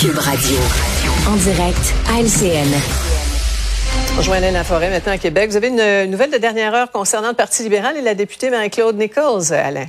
Cube Radio. En direct à LCN. Rejoins Alain Laforêt maintenant à Québec. Vous avez une nouvelle de dernière heure concernant le Parti libéral et la députée Marie-Claude Nichols, Alain.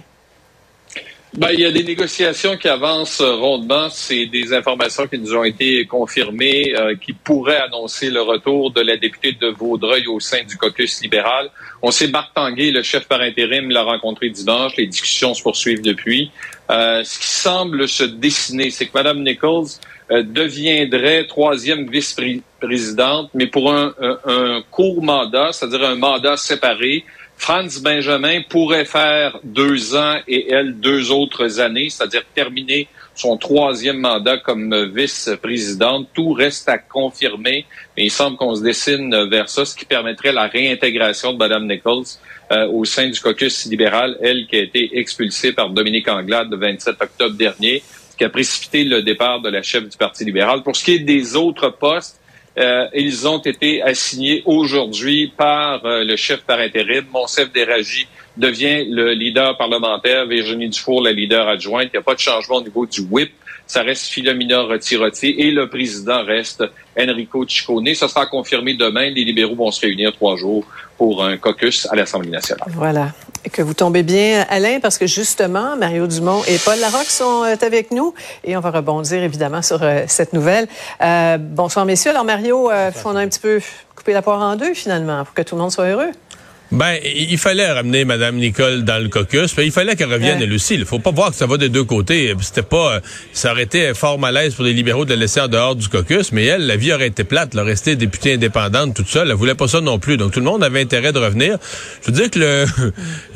Ben, il y a des négociations qui avancent rondement. C'est des informations qui nous ont été confirmées, euh, qui pourraient annoncer le retour de la députée de Vaudreuil au sein du caucus libéral. On sait Marc Tanguay, le chef par intérim, l'a rencontré dimanche. Les discussions se poursuivent depuis. Euh, ce qui semble se dessiner, c'est que Mme Nichols euh, deviendrait troisième vice-présidente, mais pour un, un court mandat, c'est-à-dire un mandat séparé Franz Benjamin pourrait faire deux ans et elle deux autres années, c'est-à-dire terminer son troisième mandat comme vice-présidente. Tout reste à confirmer, mais il semble qu'on se dessine vers ça, ce qui permettrait la réintégration de Mme Nichols euh, au sein du caucus libéral, elle qui a été expulsée par Dominique Anglade le 27 octobre dernier, qui a précipité le départ de la chef du Parti libéral. Pour ce qui est des autres postes, euh, ils ont été assignés aujourd'hui par euh, le chef par intérim. Monsef Déragi devient le leader parlementaire, Virginie Dufour la leader adjointe. Il n'y a pas de changement au niveau du whip. Ça reste Philomena Rotirotti et le président reste Enrico Ciccone. Ça sera confirmé demain. Les libéraux vont se réunir trois jours pour un caucus à l'Assemblée nationale. Voilà. Que vous tombez bien, Alain, parce que justement, Mario Dumont et Paul Larocque sont euh, avec nous et on va rebondir évidemment sur euh, cette nouvelle. Euh, bonsoir, messieurs. Alors, Mario, on a un petit peu coupé la poire en deux finalement pour que tout le monde soit heureux. Ben, il fallait ramener Mme Nicole dans le caucus. Il fallait qu'elle revienne, elle aussi. Il faut pas voir que ça va des deux côtés. C'était pas, ça aurait été fort malaise pour les libéraux de la laisser en dehors du caucus, mais elle, la vie aurait été plate, elle rester députée indépendante toute seule. Elle voulait pas ça non plus. Donc tout le monde avait intérêt de revenir. Je veux dire que le,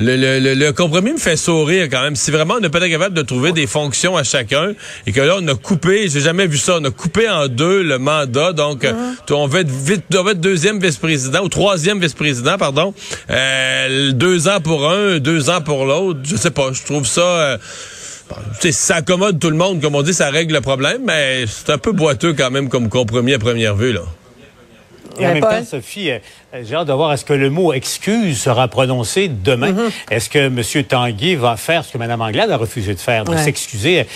le, le, le, compromis me fait sourire quand même. Si vraiment on n'est pas capable de trouver des fonctions à chacun et que là on a coupé, j'ai jamais vu ça, on a coupé en deux le mandat. Donc uh-huh. on veut être vite, on veut être deuxième vice-président ou troisième vice-président, pardon. Euh, deux ans pour un, deux ans pour l'autre. Je sais pas. Je trouve ça. Euh, ça accommode tout le monde, comme on dit, ça règle le problème, mais c'est un peu boiteux quand même comme compromis à première vue. Là. Et en même temps, Sophie, euh, j'ai hâte de voir est-ce que le mot excuse sera prononcé demain. Mm-hmm. Est-ce que M. Tanguy va faire ce que Mme Anglade a refusé de faire, de s'excuser?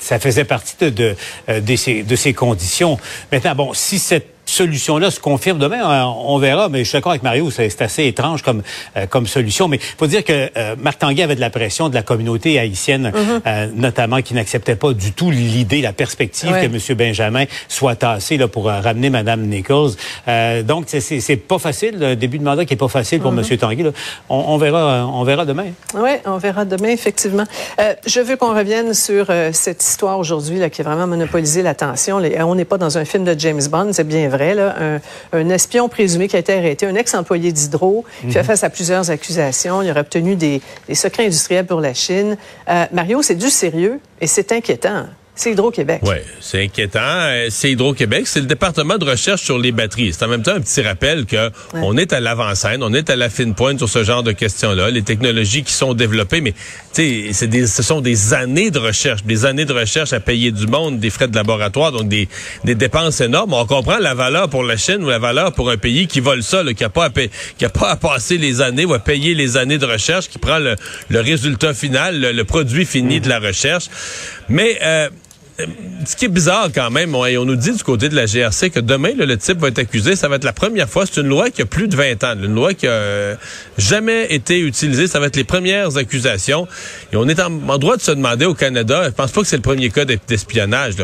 ça faisait partie de, de, de, de ses conditions. Maintenant, bon, si cette solution-là se confirme demain, on, verra. Mais je suis d'accord avec Mario, c'est assez étrange comme euh, comme solution. Mais faut dire que euh, Marc Tanguay avait de la pression de la communauté haïtienne, mhm. euh, notamment qui n'acceptait pas du tout l'idée, la perspective que M. Benjamin soit tassé là pour ramener Mme Nichols. donc c'est pas facile, le début de mandat qui est pas facile pour M. Mhm. Tanguay. On, verra, on verra demain. Oui, on verra demain effectivement. je veux qu'on revienne sur cette histoire aujourd'hui qui a vraiment monopolisé l'attention. On n'est pas dans un film de James Bond, c'est bien vrai, un, espion présumé qui a été arrêté, un ex-employé d'Hydro, qui fait mhm. face à plusieurs accusations. Il aurait obtenu des, secrets industriels pour la Chine. Euh, Mario, c'est du sérieux et c'est inquiétant. C'est Hydro-Québec. Oui, c'est inquiétant. Euh, c'est Hydro-Québec. C'est le département de recherche sur les batteries. C'est en même temps un petit rappel que on est à l'avant-scène, on est à la fine pointe sur ce genre de questions-là. Les technologies qui sont développées, mais tu sais, des, ce sont des années de recherche, des années de recherche à payer du monde, des frais de laboratoire, donc des, des dépenses énormes. On comprend la valeur pour la Chine ou la valeur pour un pays qui vole ça, qui a pas à qui a pas à passer les années ou à payer les années de recherche, qui prend le, le résultat final, le, produit fini de la recherche. Mais euh, ce qui est bizarre quand même, on, on, nous dit du côté de la GRC que demain, le type va être accusé. Ça va être la première fois. C'est une loi qui a plus de 20 ans. Une loi qui a jamais été utilisée. Ça va être les premières accusations. Et on est en, droit de se demander au Canada, je pense pas que c'est le premier cas d'espionnage.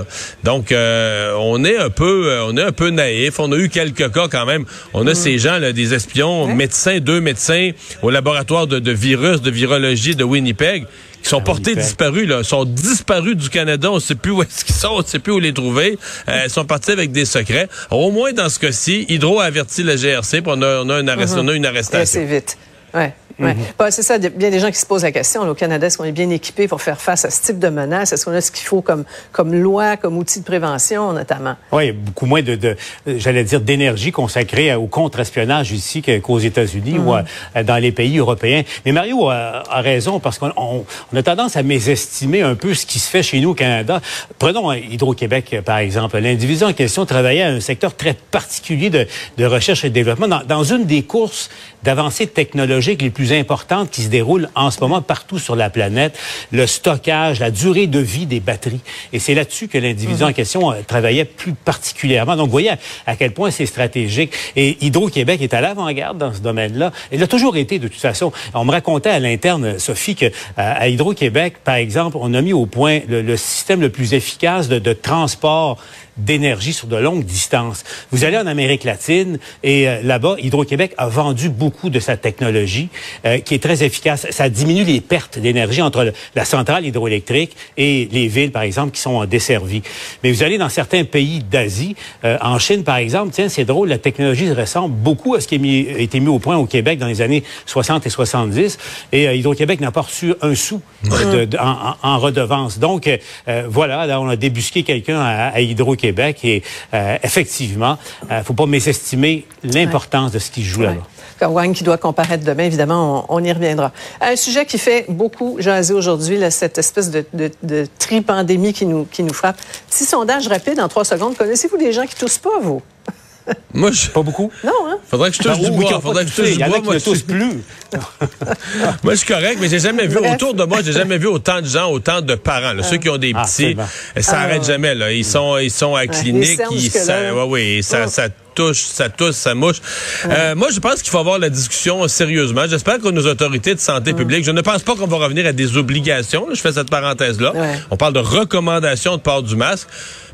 Donc, euh, on est un peu euh, on est un peu naïf. On a eu quelques cas quand même. On a mm. ces gens, là, des espions, médecins, deux médecins au laboratoire de, de virus, de virologie de Winnipeg qui sont portés disparus, là, sont disparus du Canada. On ne sait plus où est-ce qu'ils sont, on ne sait plus où les trouver. Euh, ils sont partis avec des secrets. au moins, dans ce cas-ci, Hydro a averti la GRC, puis on a, on a, une, arrest, uh-huh. on a une arrestation. Assez vite. Ouais. Ouais. Mhm. c'est ça. Il y a bien des gens qui se posent la question. au Canada, est-ce qu'on est bien équipé pour faire face à ce type de menace? Est-ce qu'on a ce qu'il faut comme, comme loi, comme outil de prévention, notamment? Oui, beaucoup moins de, de j'allais dire, d'énergie consacrée au contre-espionnage ici qu'aux États-Unis ou mhm. euh, dans les pays européens. Mais Mario a, raison parce qu'on on, a tendance à mésestimer un peu ce qui se fait chez nous au Canada. Prenons Hydro-Québec, par exemple. L'individu en question travaillait à un secteur très particulier de, de recherche et de développement dans, dans une des courses d'avancées technologiques les plus importantes qui se déroulent en ce moment partout sur la planète, le stockage, la durée de vie des batteries. Et c'est là-dessus que l'individu en mhm. question euh, travaillait plus particulièrement. Donc, vous voyez à, quel point c'est stratégique. Et Hydro-Québec est à l'avant-garde dans ce domaine-là. Il a toujours été, de toute façon. On me racontait à l'interne, Sophie, que euh, à Hydro-Québec, par exemple, on a mis au point le, système le plus efficace de, de transport d'énergie sur de longues distances. Vous allez en Amérique latine et euh, là-bas, Hydro-Québec a vendu beaucoup de sa technologie euh, qui est très efficace. Ça diminue les pertes d'énergie entre la centrale hydroélectrique et les villes, par exemple, qui sont desservies. Mais vous allez dans certains pays d'Asie, euh, en Chine, par exemple, tiens, c'est drôle, la technologie ressemble beaucoup à ce qui a été mis au point au Québec dans les années 60 et 70 et Hydro-Québec n'a pas reçu un sou en, redevance. Donc, voilà, là, on a débusqué quelqu'un à, à Hydro-Québec Québec. Et euh, effectivement, il euh, ne faut pas mésestimer l'importance de ce qui se joue là-bas. Wang qui doit comparaître demain, évidemment, on, y reviendra. Un sujet qui fait beaucoup jaser aujourd'hui, cette espèce de, de, de tri-pandémie qui nous, qui nous frappe. Petit sondage rapide en trois secondes. Connaissez-vous des gens qui toussent pas, vous? Moi, je... Pas beaucoup? Non, hein? Faudrait que je touche du bois. Faudrait que je touche du bois. Moi, je plus. moi, je suis correct, mais j'ai jamais vu, autour de moi, j'ai jamais vu autant de gens, autant de parents. Ceux qui ont des ah, petits, ça n'arrête ah. jamais, là. Ils sont, ils sont à la clinique, ils, ça, ouais, ouais, ça, ça touche, ça touche, ça mouche. Euh, moi, je pense qu'il faut avoir la discussion sérieusement. J'espère que nos autorités de santé publique, je ne pense pas qu'on va revenir à des obligations. je fais cette parenthèse-là. On parle de recommandations de port du masque.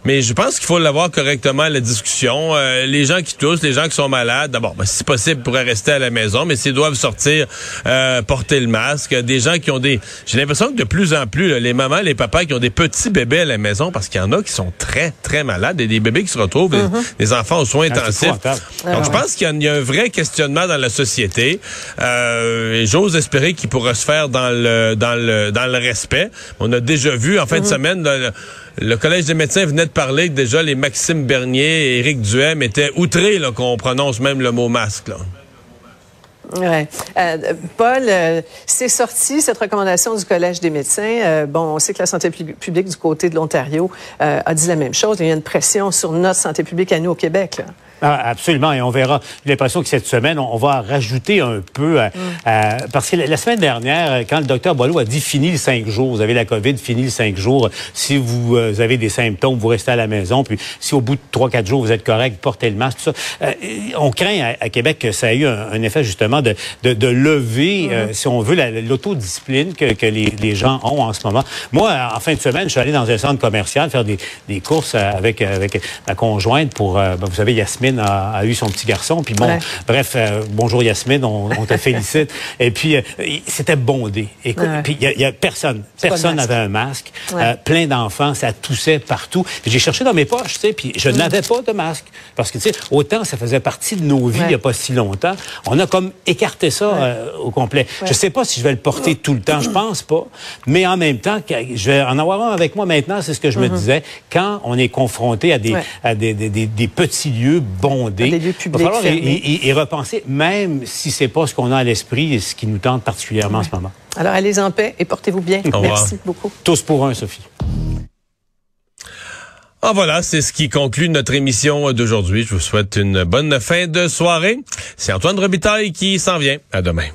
Mais je pense qu'il faut l'avoir correctement, la discussion. Euh, les gens qui toussent, les gens qui sont malades, d'abord, ben, si possible, pourraient rester à la maison, mais s'ils doivent sortir, euh, porter le masque. Des gens qui ont des... J'ai l'impression que de plus en plus, les mamans, les papas qui ont des petits bébés à la maison, parce qu'il y en a qui sont très, très malades, et des bébés qui se retrouvent, des, mm-hmm. enfants aux soins ah, intensifs. Donc, je pense qu'il y, a un vrai questionnement dans la société. Euh, J'ose espérer qu'il pourra se faire dans le, dans le, dans le respect. On a déjà vu, en fin de mm-hmm. semaine, le, le Collège des médecins venait de parler que déjà les Maxime Bernier et Éric Duhem étaient outrés qu'on prononce même le mot masque. Là. Euh, Paul, euh, c'est sorti cette recommandation du Collège des médecins. Euh, bon, on sait que la santé publique du côté de l'Ontario a dit la même chose. Il y a une pression sur notre santé publique à nous au Québec. Ah, absolument, et on verra. J'ai l'impression que cette semaine, on va rajouter un peu, euh, mm. euh, parce que la, semaine dernière, quand le docteur Boileau a dit fini le cinq jours, vous avez la COVID, fini le cinq jours, si vous euh, avez des symptômes, vous restez à la maison, puis si au bout de trois, quatre jours, vous êtes correct, portez le masque, tout ça. on craint à, Québec que ça ait eu un, effet justement de, de, de lever, mm. si on veut, l'autodiscipline que, que les, les, gens ont en ce moment. Moi, en fin de semaine, je suis allé dans un centre commercial faire des, des courses avec, avec ma conjointe pour, ben, vous savez, Yasmine, a, eu son petit garçon. Puis bon, bref, euh, bonjour Yasmine, on, te félicite. Et puis, euh, c'était bondé. Écoute, puis il y, a personne, personne n'avait un masque. Euh, plein d'enfants, ça toussait partout. J'ai cherché dans mes poches, tu sais, puis je mm. n'avais pas de masque. Parce que, tu sais, autant ça faisait partie de nos vies il n'y a pas si longtemps, on a comme écarté ça au complet. Je sais pas si je vais le porter tout le temps, je pense pas. Mais en même temps, je vais en avoir un avec moi maintenant, c'est ce que je me mm-hmm. disais. Quand on est confronté à des, à des, des, des petits lieux bondé. Des lieux publics et, repenser, même si c'est pas ce qu'on a à l'esprit et ce qui nous tente particulièrement en ce moment. Alors, allez en paix et portez-vous bien. Merci beaucoup. Tous pour un, Sophie. Ah voilà, c'est ce qui conclut notre émission d'aujourd'hui. Je vous souhaite une bonne fin de soirée. C'est Antoine Robitaille qui s'en vient. À demain.